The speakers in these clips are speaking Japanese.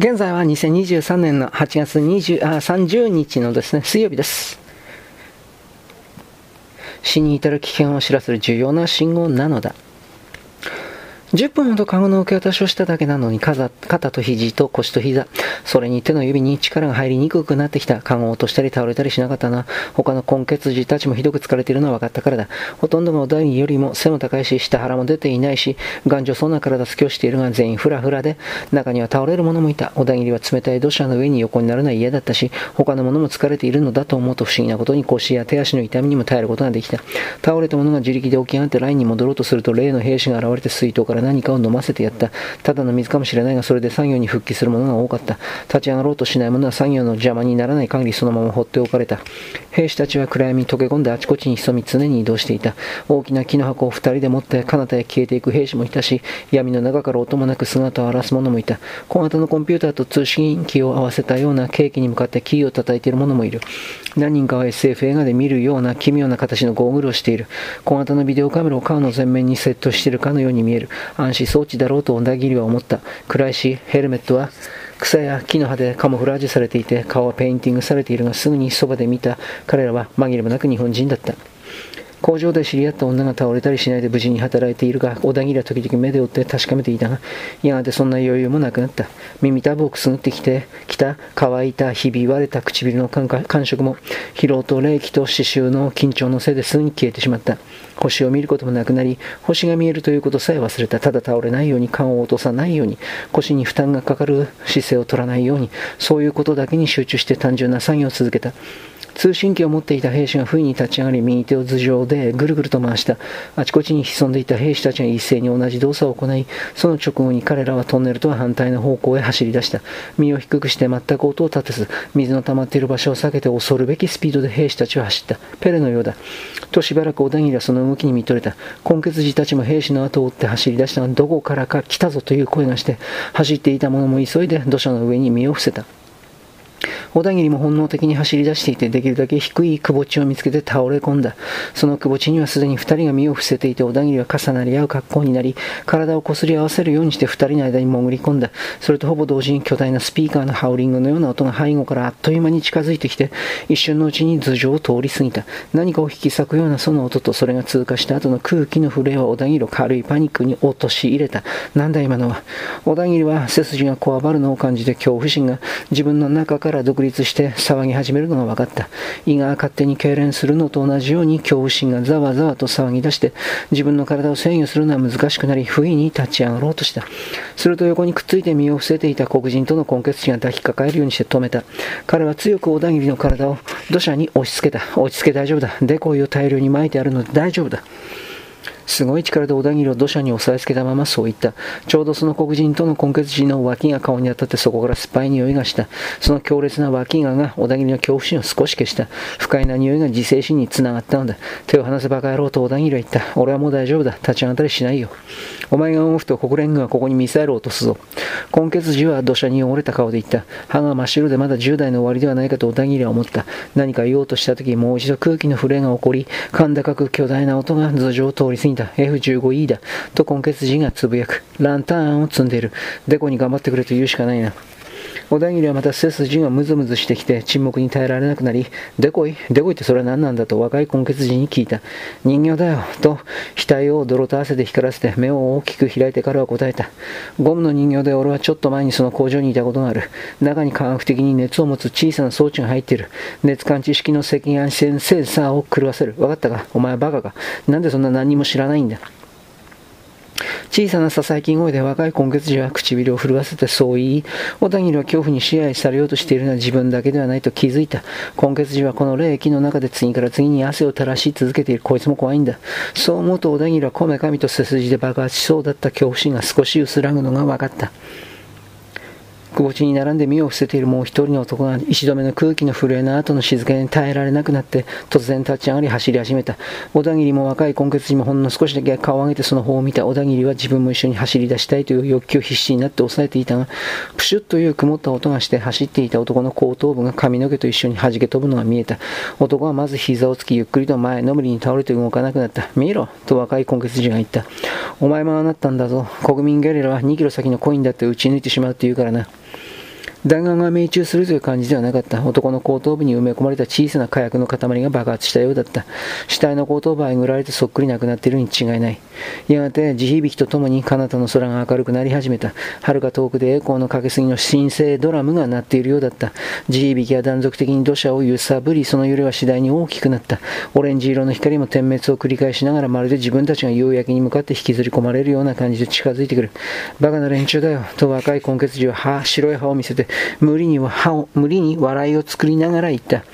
現在は2023年の8月20あ30日のですね、水曜日です。死に至る危険を知らせる重要な信号なのだ。10分ほどカゴの受け渡しをしただけなのに肩と肘と腰と膝、それに手の指に力が入りにくくなってきた。カゴを落としたり倒れたりしなかったな。他の根血児たちもひどく疲れているのは分かったからだ。ほとんどがお題よりも背も高いし、下腹も出ていないし、頑丈そうな体つきをしているが全員フラフラで、中には倒れる者もいた。小田切は冷たい土砂の上に横になるのは嫌だったし、他の者も疲れているのだと思うと不思議なことに腰や手足の痛みにも耐えることができた。倒れた者が自力で起き上がってラインに戻ろうとすると、例の兵士が現れて水筒から何かを飲ませてやった。ただの水かもしれないが、それで作業に復帰する者が多かった。立ち上がろうとしない者は作業の邪魔にならない限りそのまま放っておかれた。兵士たちは暗闇に溶け込んであちこちに潜み常に移動していた。大きな木の箱を二人で持って彼方へ消えていく兵士もいたし、闇の中から音もなく姿を現す者もいた。小型のコンピューターと通信機を合わせたような計器に向かってキーを叩いている者もいる。何人かは SF 映画で見るような奇妙な形のゴーグルをしている。小型のビデオカメラを顔の前面にセットしているかのように見える。暗視装置だろうと小田切は思った。暗いし、ヘルメットは草や木の葉でカモフラージュされていて、顔はペインティングされているが、すぐにそばで見た彼らは紛れもなく日本人だった。工場で知り合った女が倒れたりしないで無事に働いているが、小田切は時々目で追って確かめていたが、やがてそんな余裕もなくなった。耳たぶをくすぐってきて、きた乾いた、ひび割れた唇の感触も、疲労と冷気と刺繍の緊張のせいですぐに消えてしまった。星を見ることもなくなり、星が見えるということさえ忘れた。ただ倒れないように、顔を落とさないように、腰に負担がかかる姿勢を取らないように、そういうことだけに集中して単純な作業を続けた。通信機を持っていた兵士が不意に立ち上がり、右手を頭上でぐるぐると回した。あちこちに潜んでいた兵士たちが一斉に同じ動作を行い、その直後に彼らはトンネルとは反対の方向へ走り出した。身を低くして全く音を立てず、水の溜まっている場所を避けて恐るべきスピードで兵士たちは走った。ペレのようだ。としばらく小田切はその動きに見とれた。根血児たちも兵士の後を追って走り出したが、どこからか来たぞという声がして、走っていた者も急いで土砂の上に身を伏せた。小田切も本能的に走り出していて、できるだけ低い窪地を見つけて倒れ込んだ。その窪地にはすでに二人が身を伏せていて、小田切は重なり合う格好になり、体をこすり合わせるようにして二人の間に潜り込んだ。それとほぼ同時に巨大なスピーカーのハウリングのような音が背後からあっという間に近づいてきて、一瞬のうちに頭上を通り過ぎた。何かを引き裂くようなその音と、それが通過した後の空気の震えは小田切を軽いパニックに陥れた。なんだ今のは。小田切は背筋がこわばるのを感じて恐怖心が自分の中から独立して騒ぎ始めるのが分かった。胃が勝手に痙攣するのと同じように恐怖心がざわざわと騒ぎ出して、自分の体を制御するのは難しくなり、不意に立ち上がろうとした。すると横にくっついて身を伏せていた黒人との根血地が抱きかかえるようにして止めた。彼は強く小田切の体を土砂に押し付けた。落ち着け大丈夫だ。デコイを大量に撒いてあるので大丈夫だ。すごい力で小田切を土砂に押さえつけたままそう言った。ちょうどその黒人との根血時の脇が顔に当たってそこから酸っぱい匂いがした。その強烈な脇がが小田切の恐怖心を少し消した。不快な匂いが自制心につながったのだ。手を離せばか野郎と小田切は言った。俺はもう大丈夫だ。立ち上がったりしないよ。お前が動くと国連軍はここにミサイルを落とすぞ。根血時は土砂に汚れた顔で言った。歯が真っ白でまだ10代の終わりではないかと小田切は思った。何か言おうとした時もう一度空気の触れが起こり、甲高く巨大な音が頭上を通り過ぎた。だ。F15E だ。と根血人がつぶやく。ランタンを積んでいる。デコに頑張ってくれと言うしかないな。小田切はまた背筋がムズムズしてきて沈黙に耐えられなくなり、デコイデコイってそれは何なんだと若い根血人に聞いた。人形だよ。と、額を泥と汗で光らせて目を大きく開いてからは答えた。ゴムの人形で俺はちょっと前にその工場にいたことがある。中に科学的に熱を持つ小さな装置が入っている。熱感知式の赤外線センサーを狂わせる。わかったか？お前はバカか。なんでそんな何も知らないんだ？小さなささやき声で若い今月時は唇を震わせてそう言い、小田切は恐怖に支配されようとしているのは自分だけではないと気づいた。今月時はこの霊気の中で次から次に汗を垂らし続けているこいつも怖いんだ。そう思うと小田切はこめかみと背筋で爆発しそうだった恐怖心が少し薄らぐのが分かった。くぼ地に並んで身を伏せているもう一人の男が石止めの空気の震えの後の静かに耐えられなくなって突然立ち上がり走り始めた。小田切も若い根血にもほんの少しだけ顔を上げてその方を見た小田切は自分も一緒に走り出したいという欲求を必死になって抑えていたが、プシュッという曇った音がして走っていた男の後頭部が髪の毛と一緒に弾け飛ぶのが見えた。男はまず膝をつきゆっくりと前のめりに倒れて動かなくなった。見ろと若い根血児が言った。お前もああなったんだぞ。国民ゲリラは2キロ先のコインだって撃ち抜いてしまうって言うからな。弾丸が命中するという感じではなかった。男の後頭部に埋め込まれた小さな火薬の塊が爆発したようだった。死体の後頭部はえぐられてそっくりなくなっているに違いない。やがて地響きとともに彼方の空が明るくなり始めた。遥か遠くで栄光のかけすぎの神聖ドラムが鳴っているようだった。地響きは断続的に土砂を揺さぶり、その揺れは次第に大きくなった。オレンジ色の光も点滅を繰り返しながらまるで自分たちが夕焼けに向かって引きずり込まれるような感じで近づいてくる。バカな連中だよ。と若い根血児は、白い歯を見せて、無理に歯を、無理に笑いを作りながら言った。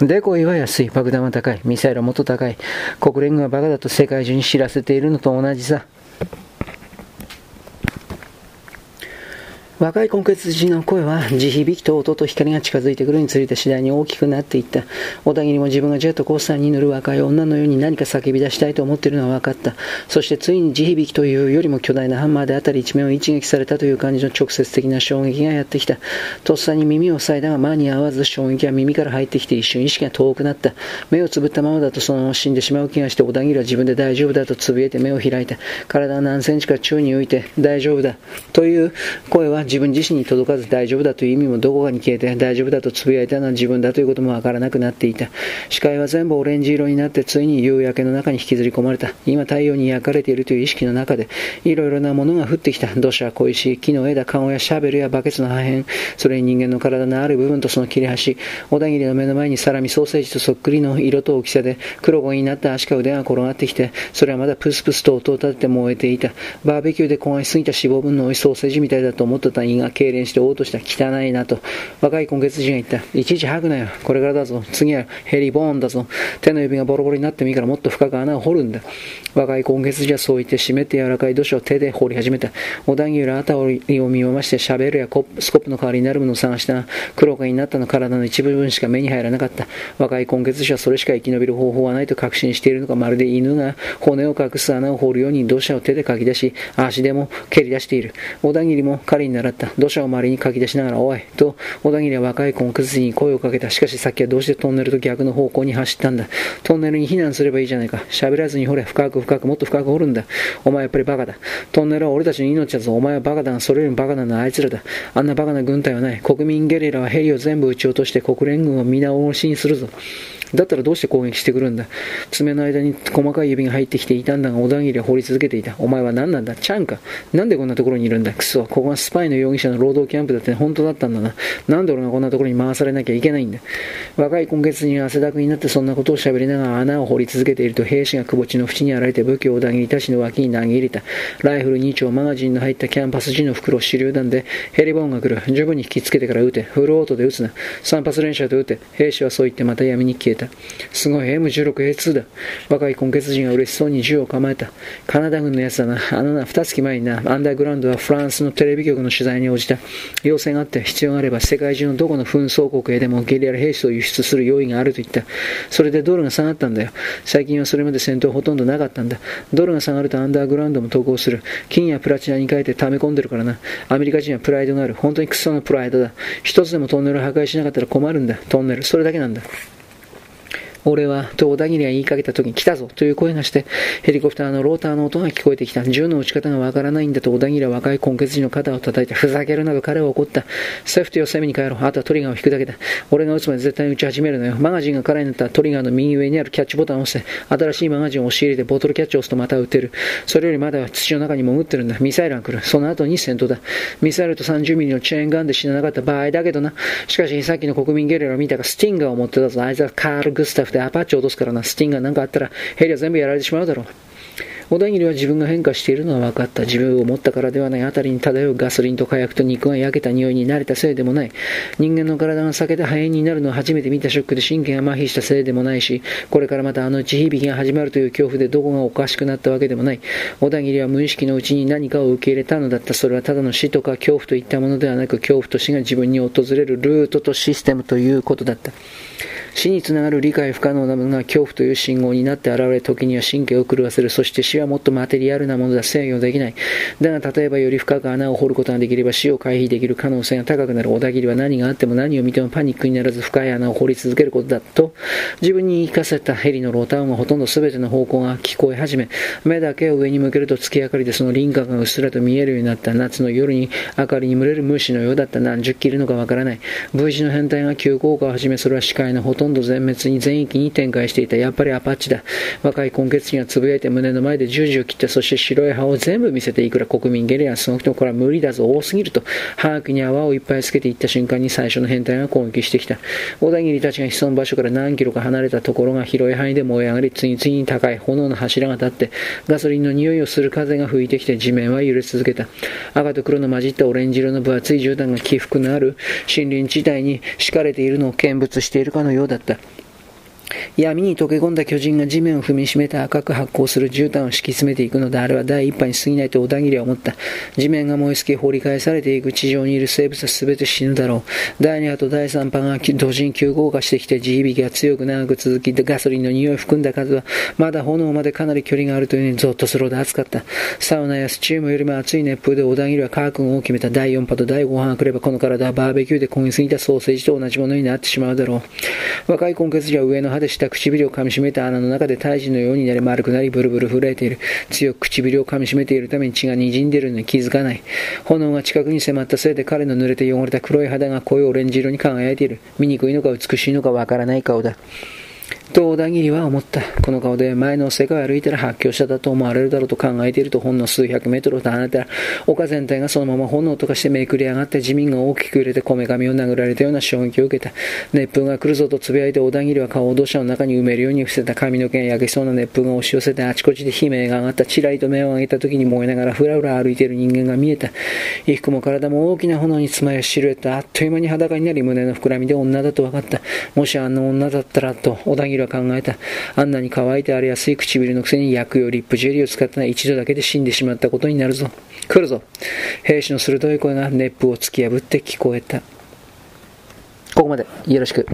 デコイは安い。爆弾は高い。ミサイルはもっと高い。国連軍はバカだと世界中に知らせているのと同じさ。若い根血児の声は地響きと音と光が近づいてくるにつれて次第に大きくなっていった。小田切も自分がジェットコースターに乗る若い女のように何か叫び出したいと思っているのは分かった。そしてついに地響きというよりも巨大なハンマーで辺り一面を一撃されたという感じの直接的な衝撃がやってきた。とっさに耳を塞いだが間に合わず衝撃は耳から入ってきて一瞬意識が遠くなった。目をつぶったままだとそのまま死んでしまう気がして小田切は自分で大丈夫だとつぶえて目を開いた。体は何センチか宙に浮いて大丈夫だという声は自分自身に届かず大丈夫だという意味もどこかに消えて大丈夫だとつぶやいたのは自分だということもわからなくなっていた。視界は全部オレンジ色になってついに夕焼けの中に引きずり込まれた。今太陽に焼かれているという意識の中でいろいろなものが降ってきた。土砂小石木の枝籠やシャベルやバケツの破片。それに人間の体のある部分とその切れ端。小田切の目の前にサラミソーセージとそっくりの色と大きさで黒焦げになった足か腕が転がってきてそれはまだプスプスと音を立てて燃えていた。バーベキューで焦がしすぎた脂肪分の多いソーセージみたいだと思ってたてた胃が痙攣して嘔吐した汚いなと。若い今月人が言った。いちいち吐くなよ。これからだぞ。次はヘリボーンだぞ。手の指がボロボロになってもいいからもっと深く穴を掘るんだ。若い今月じゃそう言って湿って柔らかい土砂を手で掘り始めた。小田切は辺りを見回してシャベルやスコップの代わりになるものを探した。が黒焦になったの体の一部分しか目に入らなかった。若い今月者はそれしか生き延びる方法はないと確信しているのかまるで犬が骨を隠す穴を掘るように土砂を手でかき出し足でも蹴り出している。小田切も彼に習った。土砂を周りにかき出しながらおいと小田切は若い根血に声をかけた。しかしさっきはどうしてトンネルと逆の方向に走ったんだ。トンネルに避難すればいいじゃないか。喋らずに掘れ。深く深くもっと深く掘るんだ。お前やっぱりバカだ。トンネルは俺たちの命だぞ。お前はバカだ。がそれよりもバカなのはあいつらだ。あんなバカな軍隊はない。国民ゲリラはヘリを全部撃ち落として国連軍を皆おろしにするぞ。だったらどうして攻撃してくるんだ？爪の間に細かい指が入ってきていたんだが小田切は掘り続けていた。お前は何なんだ？チャンかなんでこんなところにいるんだ？クソ。ここがスパイの容疑者の労働キャンプだって本当だったんだな。なんで俺がこんなところに回されなきゃいけないんだ？若い混血に汗だくになってそんなことを喋りながら穴を掘り続けていると兵士がくぼ地の縁に現れて武器を小田切たちの脇に投げ入れた。ライフル2丁マガジンの入ったキャンバス地の袋と手榴弾でヘリボーンが来る。十分に引きつけてから撃て。フルオートで撃つな。三発連射で撃て。兵士はそう言ってまた闇に消えた。すごい M16A2 だ。若い根血人が嬉しそうに銃を構えた。カナダ軍のやつだな。あのな、二月前にな、アンダーグラウンドはフランスのテレビ局の取材に応じた。要請があって必要があれば世界中のどこの紛争国へでもゲリラ兵士を輸出する用意があると言った。それでドルが下がったんだよ。最近はそれまで戦闘ほとんどなかったんだ。ドルが下がるとアンダーグラウンドも投稿する。金やプラチナに変えて溜め込んでるからな。アメリカ人はプライドがある。本当にクソのプライドだ。一つでもトンネルを破壊しなかったら困るんだ。トンネル。それだけなんだ。俺は、と小田切が言いかけた時に来たぞという声がして、ヘリコプターのローターの音が聞こえてきた。銃の撃ち方がわからないんだと小田切は若い根血児の肩を叩いて、ふざけるなど彼は怒った。セーフティーを攻めに帰ろう。あとはトリガーを引くだけだ。俺が撃つまで絶対に撃ち始めるのよ。マガジンが空になったらトリガーの右上にあるキャッチボタンを押して、新しいマガジンを押し入れてボトルキャッチを押すとまた撃てる。それよりまだ土の中に潜ってるんだ。ミサイルが来る。その後に戦闘だ。ミサイルと30ミリのチェーンガンで死ななかった場合だけどな。しかしさっきの国民ゲリラを見たがスティンガーを持ってたぞ。あいつはカール・グスタフでアパッチを落とすからな。スティンガーなんかあったらヘリは全部やられてしまうだろう。小田切は自分が変化しているのは分かった。自分を持ったからではない辺りに漂うガソリンと火薬と肉が焼けた匂いに慣れたせいでもない。人間の体が裂けて肺炎になるのを初めて見たショックで神経が麻痺したせいでもないし、これからまたあの地響きが始まるという恐怖でどこがおかしくなったわけでもない。小田切は無意識のうちに何かを受け入れたのだった。それはただの死とか恐怖といったものではなく、恐怖と死が自分に訪れるルートとシステムということだった。死につながる理解不可能なものが恐怖という信号になって現れ、時には神経を狂わせる。そして死ははもっとマテリアルなものだ。制御できない。だが、例えばより深く穴を掘ることができれば死を回避できる可能性が高くなる小田切は何があっても何を見てもパニックにならず深い穴を掘り続けることだと、自分に言い聞かせたヘリのローター音がほとんど全ての方向が聞こえ始め、目だけを上に向けると月明かりでその輪郭がうっすらと見えるようになった夏の夜に明かりに群れる虫のようだった何十キロのかわからない。V 字の変態が急降下を始め、それは視界のほとんど全滅に全域に展開していた。やっぱりアパッチだ。若い根血気がつぶやいて胸の前で十字を切って、そして白い歯を全部見せていくら国民ゲリアその人これは無理だぞ、多すぎると、把握に泡をいっぱいつけていった瞬間に最初の変態が攻撃してきた。小田切たちが潜む場所から何キロか離れたところが広い範囲で燃え上がり、次々に高い炎の柱が立って、ガソリンの匂いをする風が吹いてきて地面は揺れ続けた。赤と黒の混じったオレンジ色の分厚い絨毯が起伏のある森林地帯に敷かれているのを見物しているかのようだった。闇に溶け込んだ巨人が地面を踏みしめて赤く発光する絨毯を敷き詰めていくのであれは第一波に過ぎないと小田切は思った。地面が燃え尽き掘り返されていく地上にいる生物は全て死ぬだろう。第二波と第三波が同時に急降下してきて地響きが強く長く続き、ガソリンの匂いを含んだ数はまだ炎までかなり距離があるというのにゾッとするほど暑かった。サウナやスチームよりも熱い熱風で小田切はカー君を決めた第四波と第五波が来ればこの体はバーベキューで焦げすぎたソーセージと同じものになってしまうだろう。若い根血児は上の歯で下唇を噛みしめた穴の中で胎児のようになり丸くなりブルブル震えている。強く唇を噛みしめているために血が滲んでいるのに気づかない。炎が近くに迫ったせいで彼の濡れて汚れた黒い肌が濃いオレンジ色に輝いている。醜いのか美しいのかわからない顔だ。と小田切は思った。この顔で前の世界を歩いたら発狂者だと思われるだろうと考えているとほんの数百メートル離れたら丘全体がそのまま炎とかしてめくり上がって地面が大きく揺れてこめかみを殴られたような衝撃を受けた。熱風が来るぞと呟いて小田切は顔を土砂の中に埋めるように伏せた髪の毛が焼けそうな熱風が押し寄せてあちこちで悲鳴が上がった。ちらりと目を上げた時に燃えながらふらふら歩いている人間が見えた。衣服も体も大きな炎に包まれシルエットあっという間に裸になり胸の膨らみで女だと分かった。もしあんな女だったらと小田切は考えた。あんなに乾いて荒れやすい唇のくせに薬用リップジェリーを使ったら一度だけで死んでしまったことになるぞ。来るぞ。兵士の鋭い声が熱風を突き破って聞こえた。ここまでよろしく。